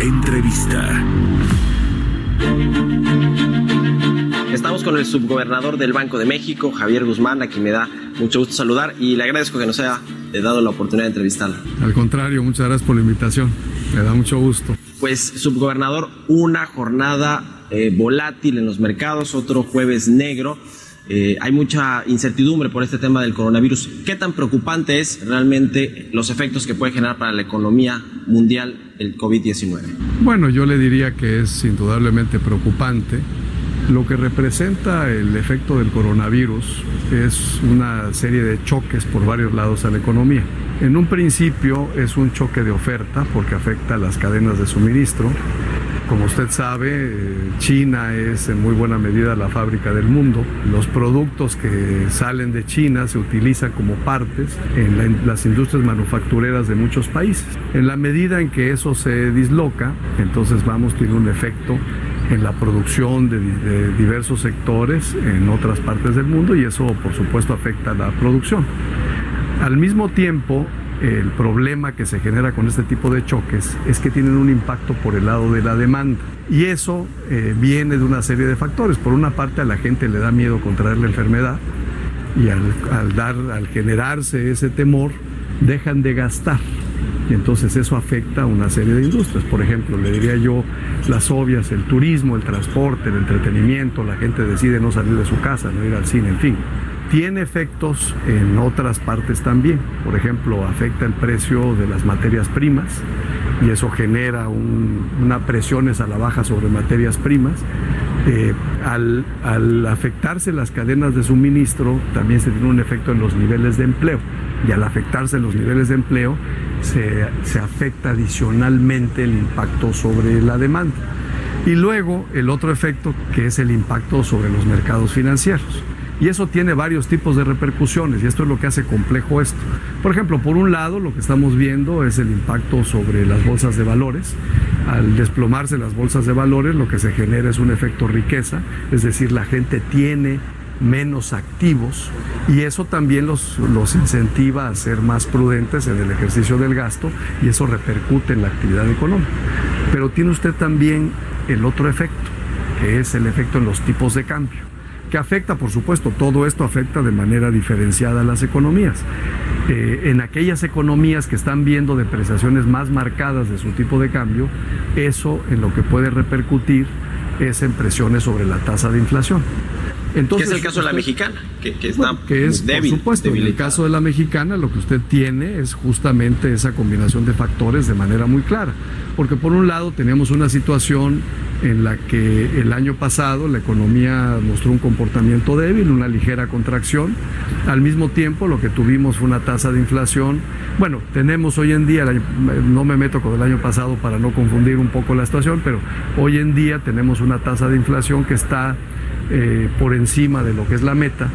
Entrevista. Estamos con el subgobernador del Banco de México, Javier Guzmán, a quien me da mucho gusto saludar y le agradezco que nos haya dado la oportunidad de entrevistarlo. Al contrario, muchas gracias por la invitación. Me da mucho gusto. Pues, subgobernador, una jornada eh, volátil en los mercados, otro jueves negro. Eh, hay mucha incertidumbre por este tema del coronavirus. ¿Qué tan preocupante es realmente los efectos que puede generar para la economía mundial el COVID-19? Bueno, yo le diría que es indudablemente preocupante. Lo que representa el efecto del coronavirus es una serie de choques por varios lados a la economía. En un principio es un choque de oferta porque afecta a las cadenas de suministro. Como usted sabe, eh, China es en muy buena medida la fábrica del mundo. Los productos que salen de China se utilizan como partes en, la, en, las industrias manufactureras de muchos países. En la medida en que eso se disloca, entonces vamos, tiene un efecto en la producción de, diversos sectores en otras partes del mundo y eso por supuesto afecta a la producción. Al mismo tiempo, el problema que se genera con este tipo de choques es que tienen un impacto por el lado de la demanda. Y eso eh, viene de una serie de factores. Por una parte, a la gente le da miedo contraer la enfermedad y al, al, dar, al generarse ese temor, dejan de gastar. Y entonces eso afecta a una serie de industrias. Por ejemplo, le diría yo las obvias, el turismo, el transporte, el entretenimiento, la gente decide no salir de su casa, no ir al cine, en fin tiene efectos en otras partes también. Por ejemplo, afecta el precio de las materias primas y eso genera un, una presiones a la baja sobre materias primas. Eh, al, afectarse las cadenas de suministro, también se tiene un efecto en los niveles de empleo. Y al afectarse los niveles de empleo, se afecta adicionalmente el impacto sobre la demanda. Y luego el otro efecto que es el impacto sobre los mercados financieros. Y eso tiene varios tipos de repercusiones y esto es lo que hace complejo esto. Por ejemplo, por un lado, lo que estamos viendo es el impacto sobre las bolsas de valores. Al desplomarse las bolsas de valores, lo que se genera es un efecto riqueza, es decir, la gente tiene menos activos y eso también los, los incentiva a ser más prudentes en el ejercicio del gasto y eso repercute en la actividad económica. Pero tiene usted también el otro efecto, que es el efecto en los tipos de cambio que afecta, por supuesto, todo esto afecta de manera diferenciada a las economías. Eh, en aquellas economías que están viendo depreciaciones más marcadas de su tipo de cambio, eso en lo que puede repercutir es en presiones sobre la tasa de inflación. Entonces, ¿Qué es el caso de la mexicana? Que, que está bueno, que es, débil, por supuesto, debilitada. en el caso de la mexicana lo que usted tiene es justamente esa combinación de factores de manera muy clara. Porque por un lado tenemos una situación en la que el año pasado la economía mostró un comportamiento débil, una ligera contracción. Al mismo tiempo lo que tuvimos fue una tasa de inflación. Bueno, tenemos hoy en día, no me meto con el año pasado para no confundir un poco la situación, pero hoy en día tenemos una tasa de inflación que está eh, por encima de lo que es la meta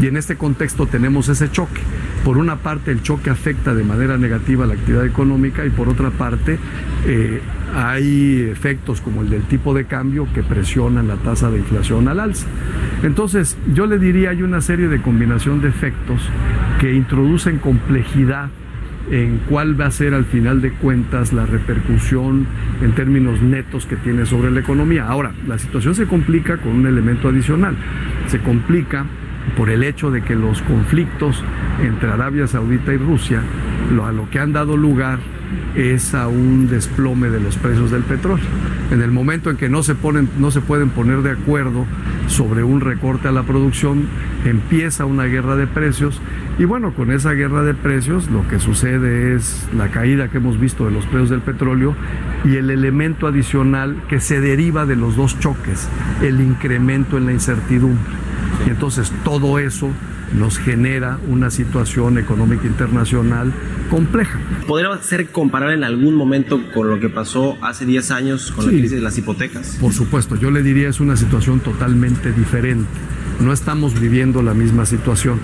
y en este contexto tenemos ese choque. Por una parte el choque afecta de manera negativa la actividad económica y por otra parte eh, hay efectos como el del tipo de cambio que presionan la tasa de inflación al alza. Entonces yo le diría hay una serie de combinación de efectos que introducen complejidad en cuál va a ser al final de cuentas la repercusión en términos netos que tiene sobre la economía. Ahora, la situación se complica con un elemento adicional. Se complica por el hecho de que los conflictos entre Arabia Saudita y Rusia, a lo que han dado lugar es a un desplome de los precios del petróleo. En el momento en que no se, ponen, no se pueden poner de acuerdo sobre un recorte a la producción, empieza una guerra de precios y bueno, con esa guerra de precios lo que sucede es la caída que hemos visto de los precios del petróleo y el elemento adicional que se deriva de los dos choques, el incremento en la incertidumbre. Y entonces todo eso nos genera una situación económica internacional compleja. ¿Podría ser comparable en algún momento con lo que pasó hace 10 años con la crisis de las hipotecas? Por supuesto, yo le diría es una situación totalmente diferente. No estamos viviendo la misma situación.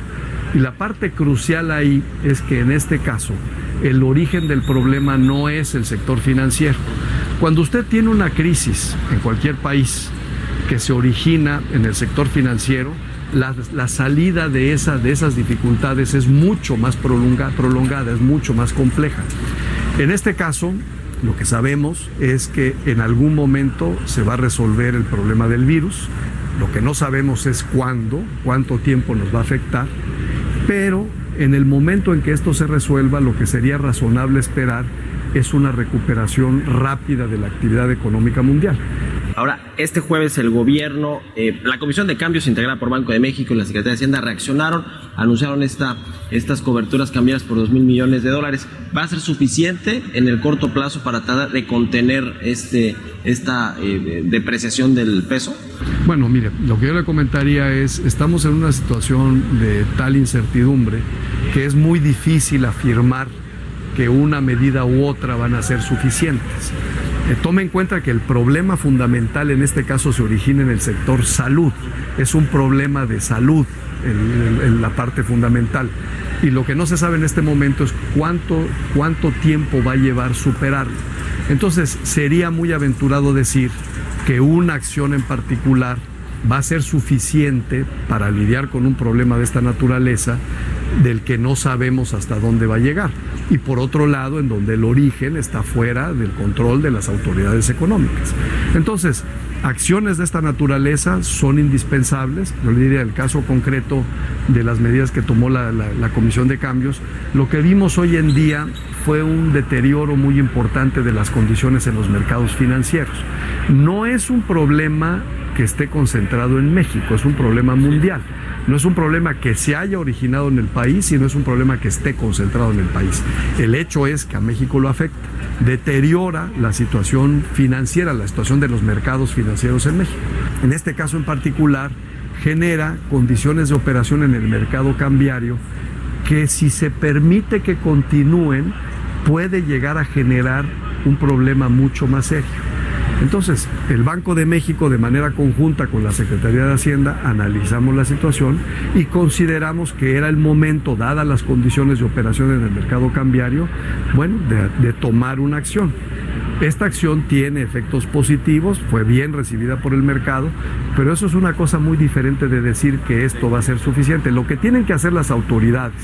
Y la parte crucial ahí es que en este caso el origen del problema no es el sector financiero. Cuando usted tiene una crisis en cualquier país que se origina en el sector financiero, la, salida de, esa, de esas dificultades es mucho más prolongada, es mucho más compleja. En este caso, lo que sabemos es que en algún momento se va a resolver el problema del virus. Lo que no sabemos es cuándo, cuánto tiempo nos va a afectar, pero en el momento en que esto se resuelva, lo que sería razonable esperar es una recuperación rápida de la actividad económica mundial. Ahora, este jueves el gobierno, eh, la Comisión de Cambios integrada por Banco de México y la Secretaría de Hacienda reaccionaron, anunciaron esta, estas coberturas cambiadas por 2 mil millones de dólares. ¿Va a ser suficiente en el corto plazo para tratar de contener este, esta eh, depreciación del peso? Bueno, mire, lo que yo le comentaría es, estamos en una situación de tal incertidumbre que es muy difícil afirmar que una medida u otra van a ser suficientes. Eh, tome en cuenta que el problema fundamental en este caso se origina en el sector salud. Es un problema de salud en, la parte fundamental. Y lo que no se sabe en este momento es cuánto, cuánto tiempo va a llevar superarlo. Entonces sería muy aventurado decir que una acción en particular va a ser suficiente para lidiar con un problema de esta naturaleza del que no sabemos hasta dónde va a llegar. Y por otro lado, en donde el origen está fuera del control de las autoridades económicas. Entonces, acciones de esta naturaleza son indispensables. Yo le diría el caso concreto de las medidas que tomó la, la Comisión de Cambios. Lo que vimos hoy en día fue un deterioro muy importante de las condiciones en los mercados financieros. No es un problema que esté concentrado en México, es un problema mundial. No es un problema que se haya originado en el país, sino es un problema que esté concentrado en el país. El hecho es que a México lo afecta, deteriora la situación financiera, la situación de los mercados financieros en México. En este caso en particular, genera condiciones de operación en el mercado cambiario que si se permite que continúen, puede llegar a generar un problema mucho más serio. Entonces, el Banco de México, de manera conjunta con la Secretaría de Hacienda, analizamos la situación y consideramos que era el momento, dadas las condiciones de operación en el mercado cambiario, bueno, de, tomar una acción. Esta acción tiene efectos positivos, fue bien recibida por el mercado, pero eso es una cosa muy diferente de decir que esto va a ser suficiente. Lo que tienen que hacer las autoridades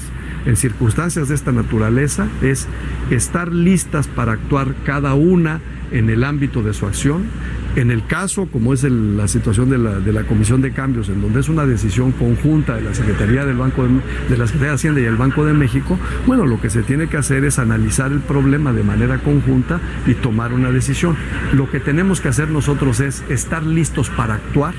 en circunstancias de esta naturaleza es estar listas para actuar cada una en el ámbito de su acción. En el caso, como es la situación de la, de Comisión de Cambios, en donde es una decisión conjunta de la Secretaría del Banco de, la Secretaría de Hacienda y el Banco de México, bueno, lo que se tiene que hacer es analizar el problema de manera conjunta y tomar una decisión. Lo que tenemos que hacer nosotros es estar listos para actuar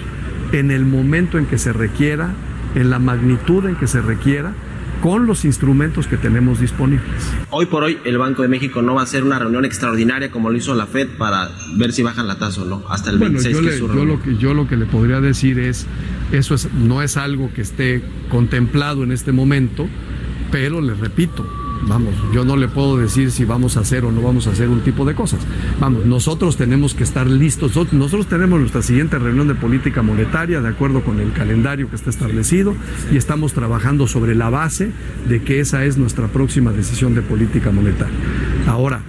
en el momento en que se requiera, en la magnitud en que se requiera con los instrumentos que tenemos disponibles. Hoy por hoy el Banco de México no va a hacer una reunión extraordinaria como lo hizo la Fed para ver si bajan la tasa o no, hasta el 26 yo, que yo lo que yo lo que le podría decir es eso es, no es algo que esté contemplado en este momento, pero le repito, Vamos, yo no le puedo decir si vamos a hacer o no vamos a hacer un tipo de cosas. Vamos, nosotros tenemos que estar listos. Nosotros tenemos nuestra siguiente reunión de política monetaria de acuerdo con el calendario que está establecido y estamos trabajando sobre la base de que esa es nuestra próxima decisión de política monetaria. Ahora,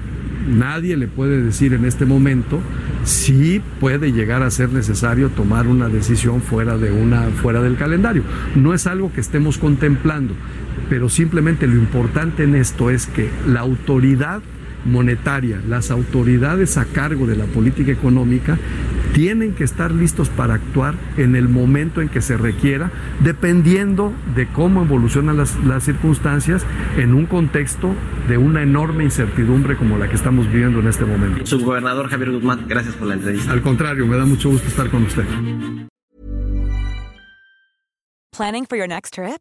nadie le puede decir en este momento si puede llegar a ser necesario tomar una decisión fuera de una fuera del calendario. No es algo que estemos contemplando pero simplemente lo importante en esto es que la autoridad monetaria, las autoridades a cargo de la política económica, tienen que estar listos para actuar en el momento en que se requiera, dependiendo de cómo evolucionan las, circunstancias en un contexto de una enorme incertidumbre como la que estamos viviendo en este momento. Subgobernador Javier Guzmán, gracias por la entrevista. Al contrario, me da mucho gusto estar con usted. Planning for your next trip?